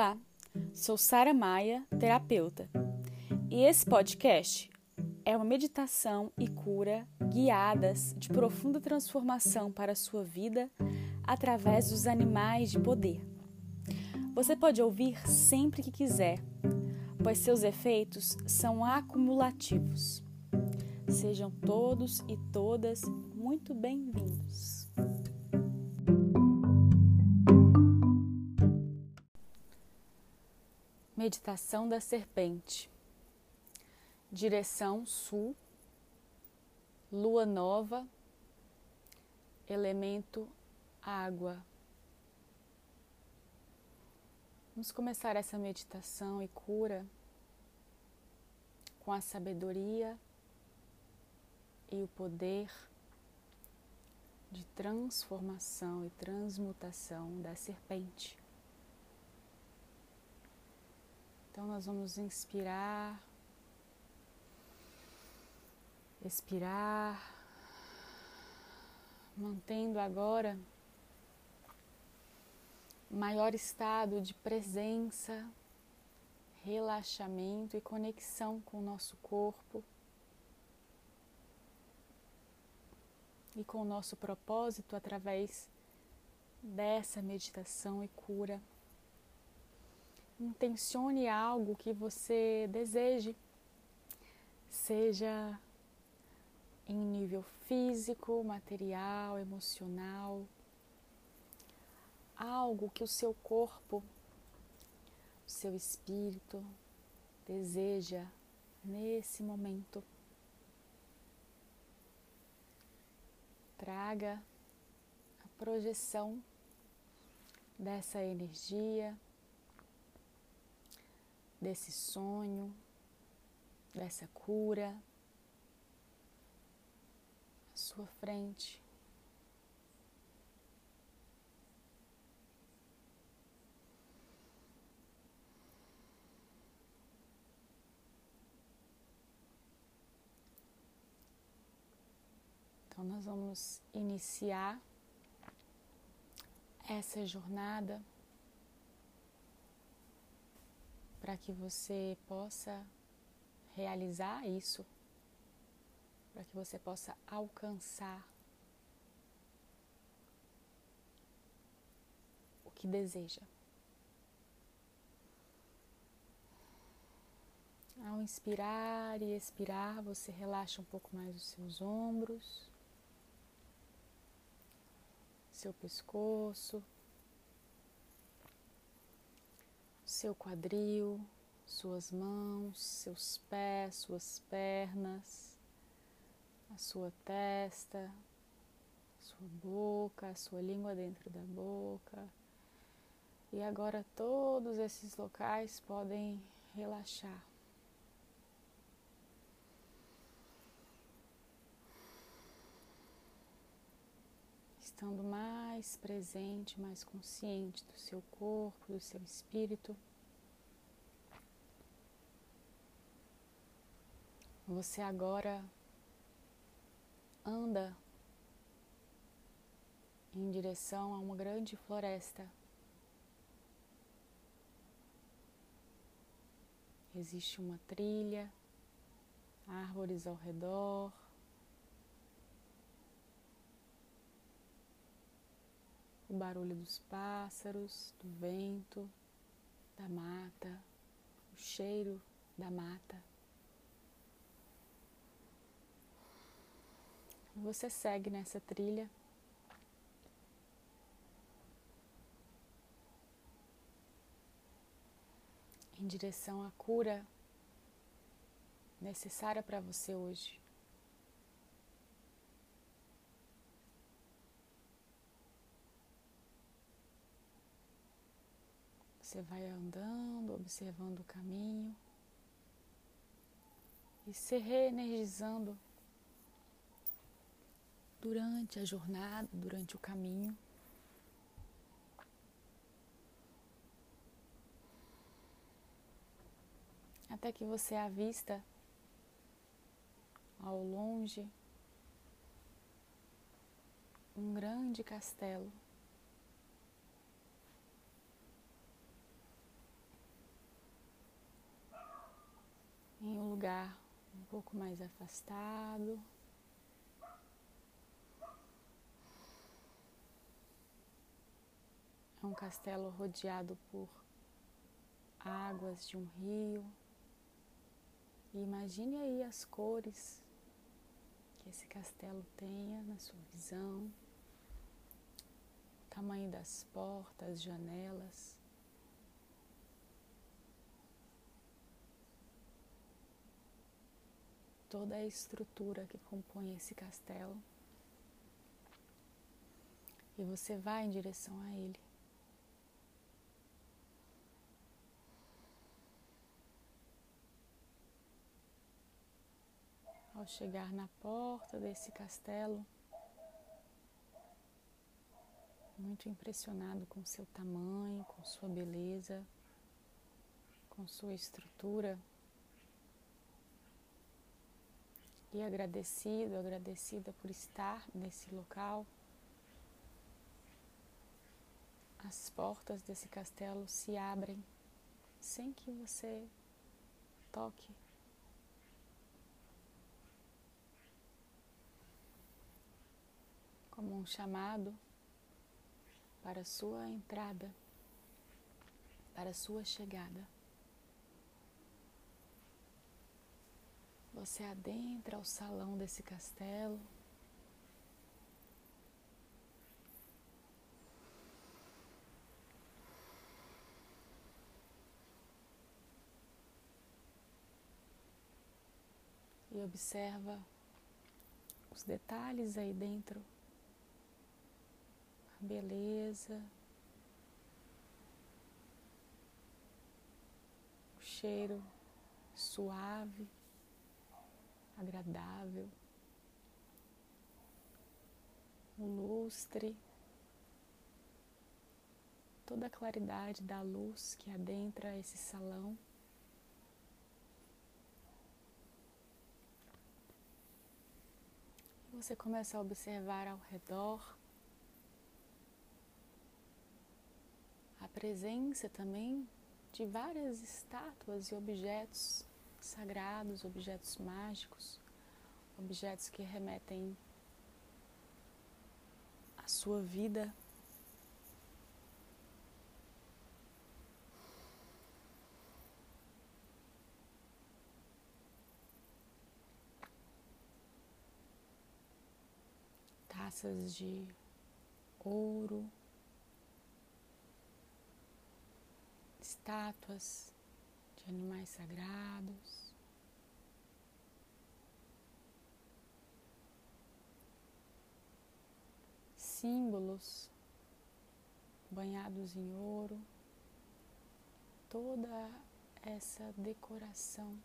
Olá, sou Sara Maia, terapeuta, e esse podcast é uma meditação e cura guiadas de profunda transformação para a sua vida através dos animais de poder. Você pode ouvir sempre que quiser, pois seus efeitos são acumulativos. Sejam todos e todas muito bem-vindos. Meditação da Serpente. Direção Sul. Lua Nova. Elemento Água. Vamos começar essa meditação e cura com a sabedoria e o poder de transformação e transmutação da serpente. Então, nós vamos inspirar, expirar, mantendo agora maior estado de presença, relaxamento e conexão com o nosso corpo e com o nosso propósito através dessa meditação e cura intencione algo que você deseje, seja em nível físico, material, emocional, algo que o seu corpo, o seu espírito deseja nesse momento. Traga a projeção dessa energia desse sonho, dessa cura à sua frente. Então, nós vamos iniciar essa jornada para que você possa realizar isso, para que você possa alcançar o que deseja. Ao inspirar e expirar, você relaxa um pouco mais os seus ombros, seu pescoço, seu quadril, suas mãos, seus pés, suas pernas, a sua testa, a sua boca, a sua língua dentro da boca. E agora todos esses locais podem relaxar. Estando mais presente, mais consciente do seu corpo, do seu espírito. Você agora anda em direção a uma grande floresta. Existe uma trilha, árvores ao redor. O barulho dos pássaros, do vento, da mata, o cheiro da mata. Você segue nessa trilha. Em direção à cura necessária para você hoje. Você vai andando, observando o caminho e se reenergizando durante a jornada, durante o caminho. Até que você avista ao longe um grande castelo. Em um lugar um pouco mais afastado. É um castelo rodeado por águas de um rio. E imagine aí as cores que esse castelo tenha na sua visão, o tamanho das portas, janelas. Toda a estrutura que compõe esse castelo. E você vai em direção a ele. Ao chegar na porta desse castelo, muito impressionado com seu tamanho, com sua beleza, com sua estrutura. E agradecido, agradecida por estar nesse local. As portas desse castelo se abrem sem que você toque como um chamado para a sua entrada, para a sua chegada. Você adentra o salão desse castelo. E observa os detalhes aí dentro beleza, o cheiro suave, agradável, o lustre, toda a claridade da luz que adentra esse salão. Você começa a observar ao redor a presença também de várias estátuas e objetos sagrados, objetos mágicos, objetos que remetem à sua vida. Taças de ouro, estátuas de animais sagrados. Símbolos banhados em ouro, toda essa decoração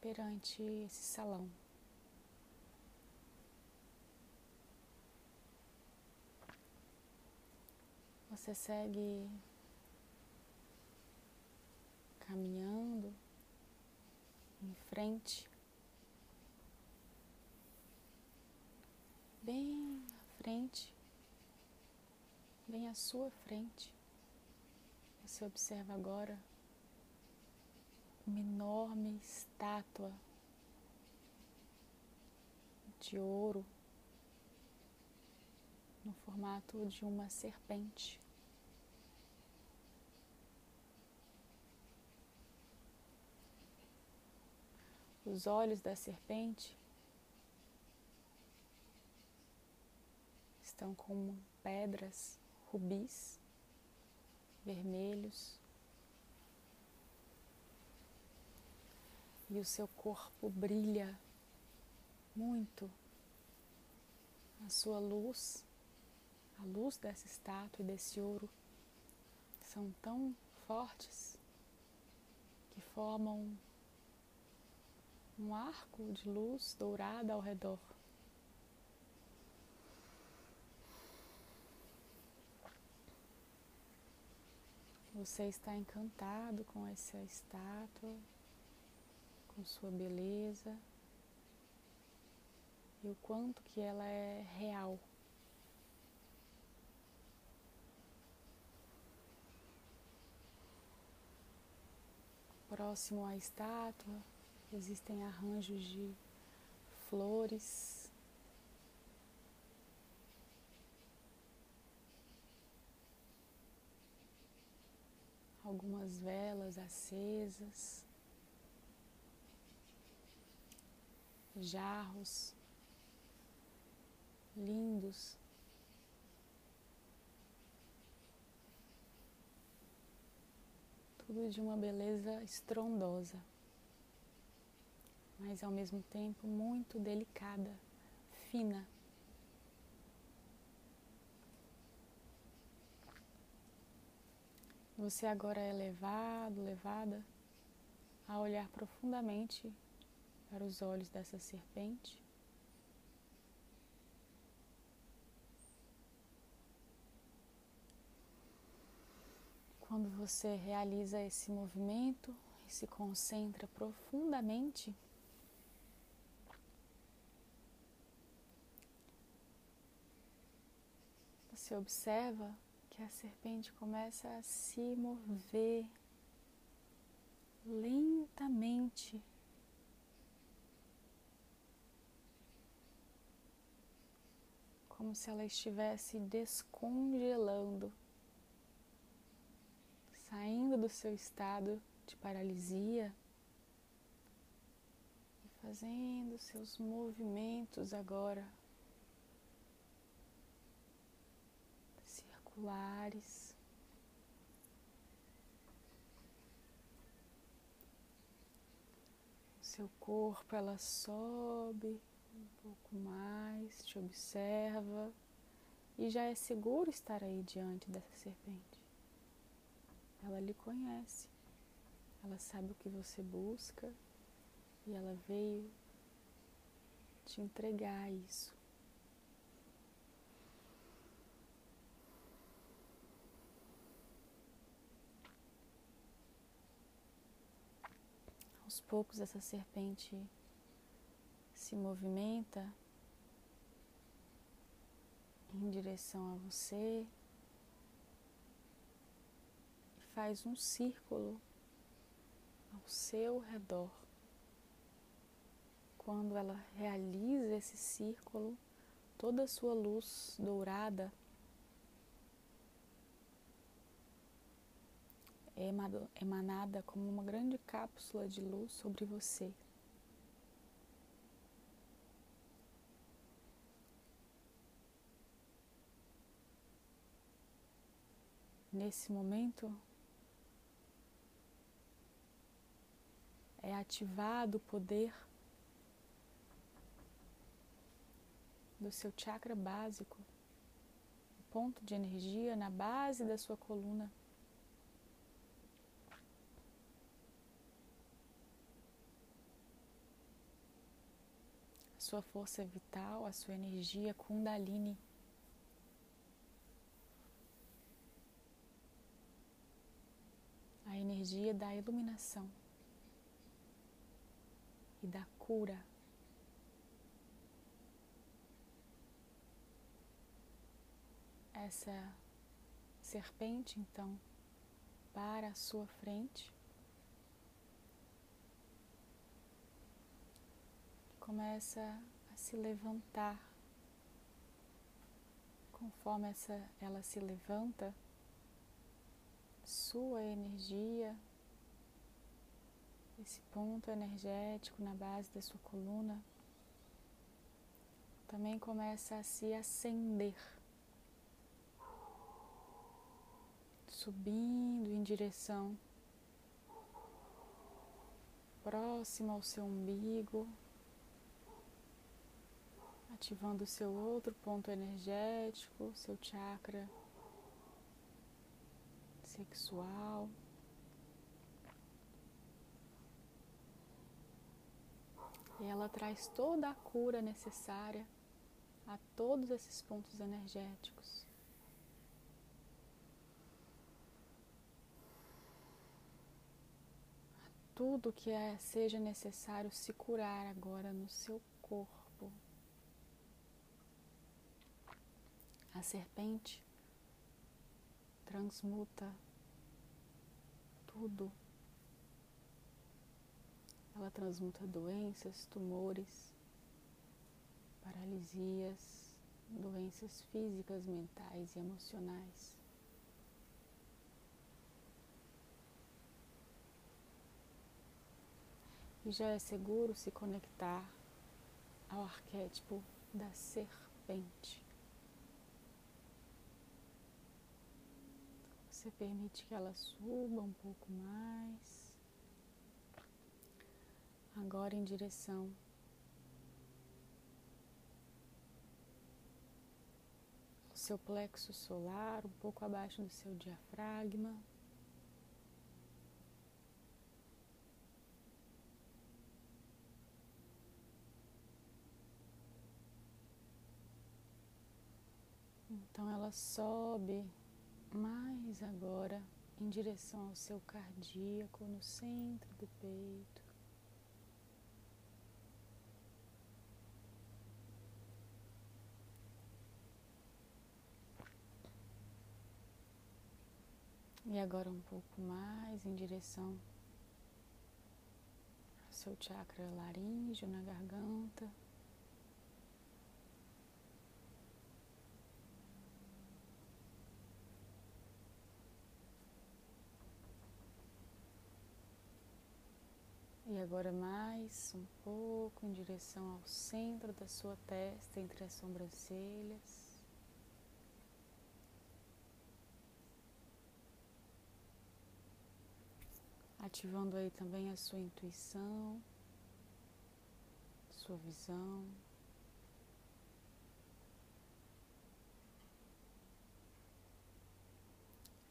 perante esse salão. Você segue caminhando em frente, bem à frente, bem à sua frente. Você observa agora uma enorme estátua de ouro no formato de uma serpente. Os olhos da serpente estão com pedras, rubis vermelhos. E o seu corpo brilha muito. A sua luz, a luz dessa estátua e desse ouro são tão fortes que formam um arco de luz dourada ao redor. Você está encantado com essa estátua, com sua beleza e o quanto que ela é real. Próximo à estátua existem arranjos de flores. Algumas velas acesas, jarros lindos. Tudo de uma beleza estrondosa, mas ao mesmo tempo muito delicada, fina. Você agora é levado, levada a olhar profundamente para os olhos dessa serpente. Quando você realiza esse movimento e se concentra profundamente, você observa que a serpente começa a se mover lentamente. Como se ela estivesse descongelando saindo do seu estado de paralisia e fazendo seus movimentos agora O seu corpo ela sobe um pouco mais, te observa e já é seguro estar aí diante dessa serpente. Ela lhe conhece, ela sabe o que você busca e ela veio te entregar isso. Aos poucos essa serpente se movimenta em direção a você, faz um círculo ao seu redor. Quando ela realiza esse círculo, toda a sua luz dourada é emanada como uma grande cápsula de luz sobre você. Nesse momento, é ativado o poder do seu chakra básico, ponto de energia na base da sua coluna. Sua força vital, a sua energia Kundalini. A energia da iluminação e da cura. Essa serpente, então, para a sua frente. Começa a se levantar. Conforme essa, ela se levanta, sua energia esse ponto energético na base da sua coluna também começa a se acender, subindo em direção próxima ao seu umbigo, ativando o seu outro ponto energético, seu chakra sexual. E ela traz toda a cura necessária a todos esses pontos energéticos. Tudo que é, seja necessário se curar agora no seu corpo. A serpente transmuta tudo Ela transmuta doenças, tumores, paralisias, doenças físicas, mentais e emocionais. E já é seguro se conectar ao arquétipo da serpente. Você permite que ela suba um pouco mais. Agora em direção ao seu plexo solar, um pouco abaixo do seu diafragma. Então ela sobe mais agora em direção ao seu cardíaco no centro do peito. E agora um pouco mais em direção ao seu chakra laríngeo na garganta. Agora mais um pouco em direção ao centro da sua testa, entre as sobrancelhas. Ativando aí também a sua intuição, sua visão.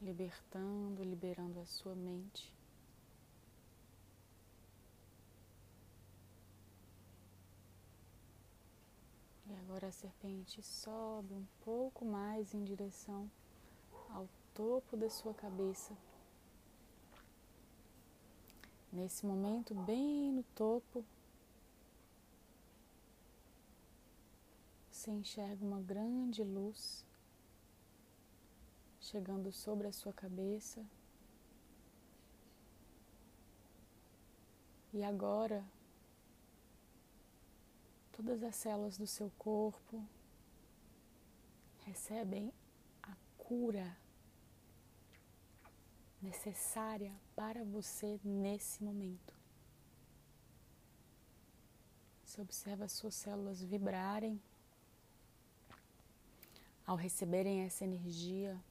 Libertando, liberando a sua mente. E agora a serpente sobe um pouco mais em direção ao topo da sua cabeça. Nesse momento, bem no topo, você enxerga uma grande luz chegando sobre a sua cabeça. E agora todas as células do seu corpo recebem a cura necessária para você nesse momento. Você observa as suas células vibrarem ao receberem essa energia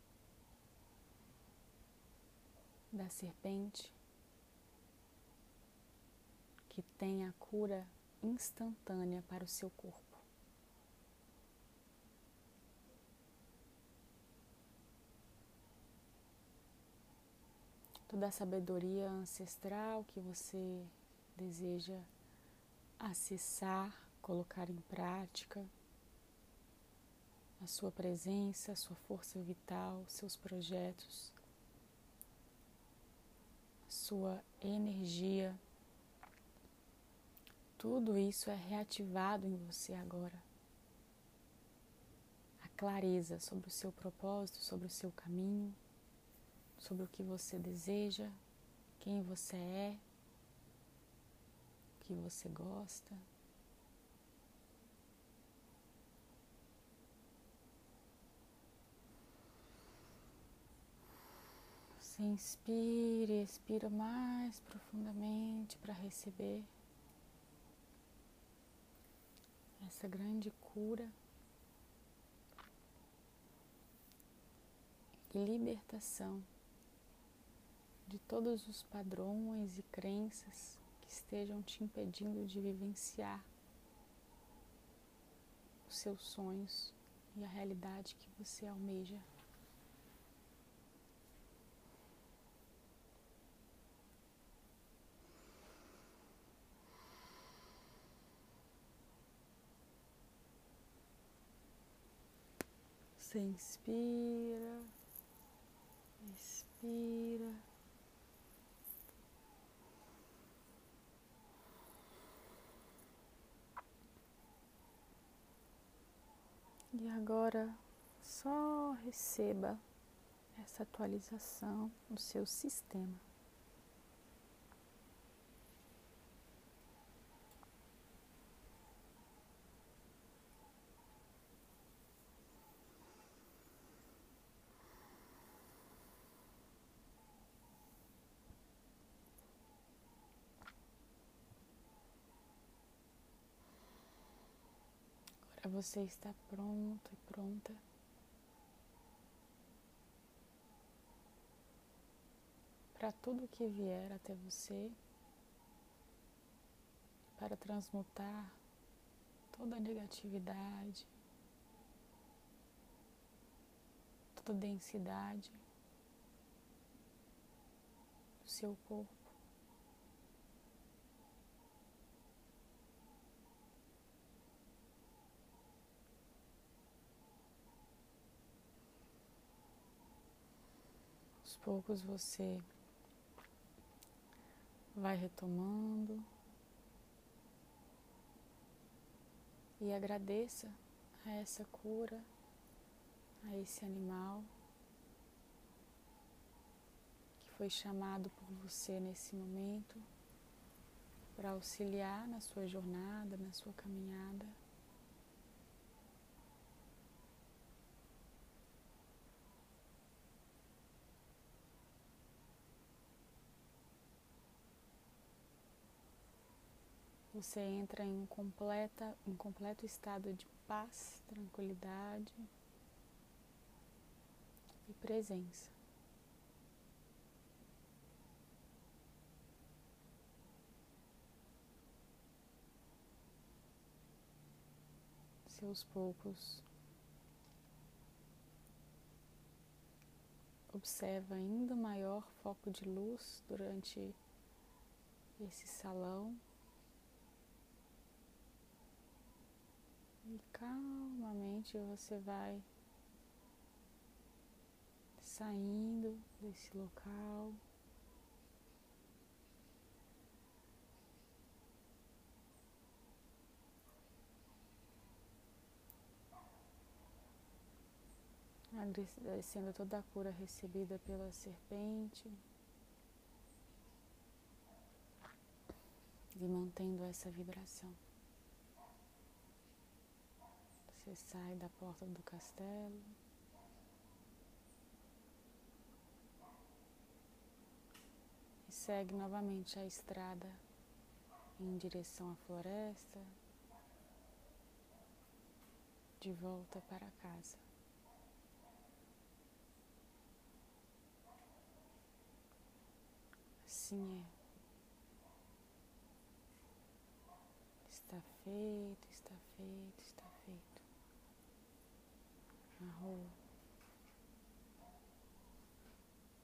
da serpente que tem a cura instantânea para o seu corpo. Toda a sabedoria ancestral que você deseja acessar, colocar em prática, a sua presença, a sua força vital, seus projetos, a sua energia tudo isso é reativado em você agora. A clareza sobre o seu propósito, sobre o seu caminho, sobre o que você deseja, quem você é, o que você gosta. Você inspira e expira mais profundamente para receber. Essa grande cura e libertação de todos os padrões e crenças que estejam te impedindo de vivenciar os seus sonhos e a realidade que você almeja. Você inspira, expira. E agora só receba essa atualização no seu sistema. para você estar pronto e pronta. Para tudo que vier até você, para transmutar toda a negatividade, toda a densidade do seu corpo. Aos poucos você vai retomando e agradeça a essa cura, a esse animal que foi chamado por você nesse momento para auxiliar na sua jornada, na sua caminhada. Você entra em, completa, em completo estado de paz, tranquilidade e presença. Seus poucos observa ainda maior foco de luz durante esse salão. E calmamente você vai saindo desse local. Agradecendo toda a cura recebida pela serpente e mantendo essa vibração. Você sai da porta do castelo. E segue novamente a estrada em direção à floresta, de volta para casa. Assim é. Está feito, está feito. 然后。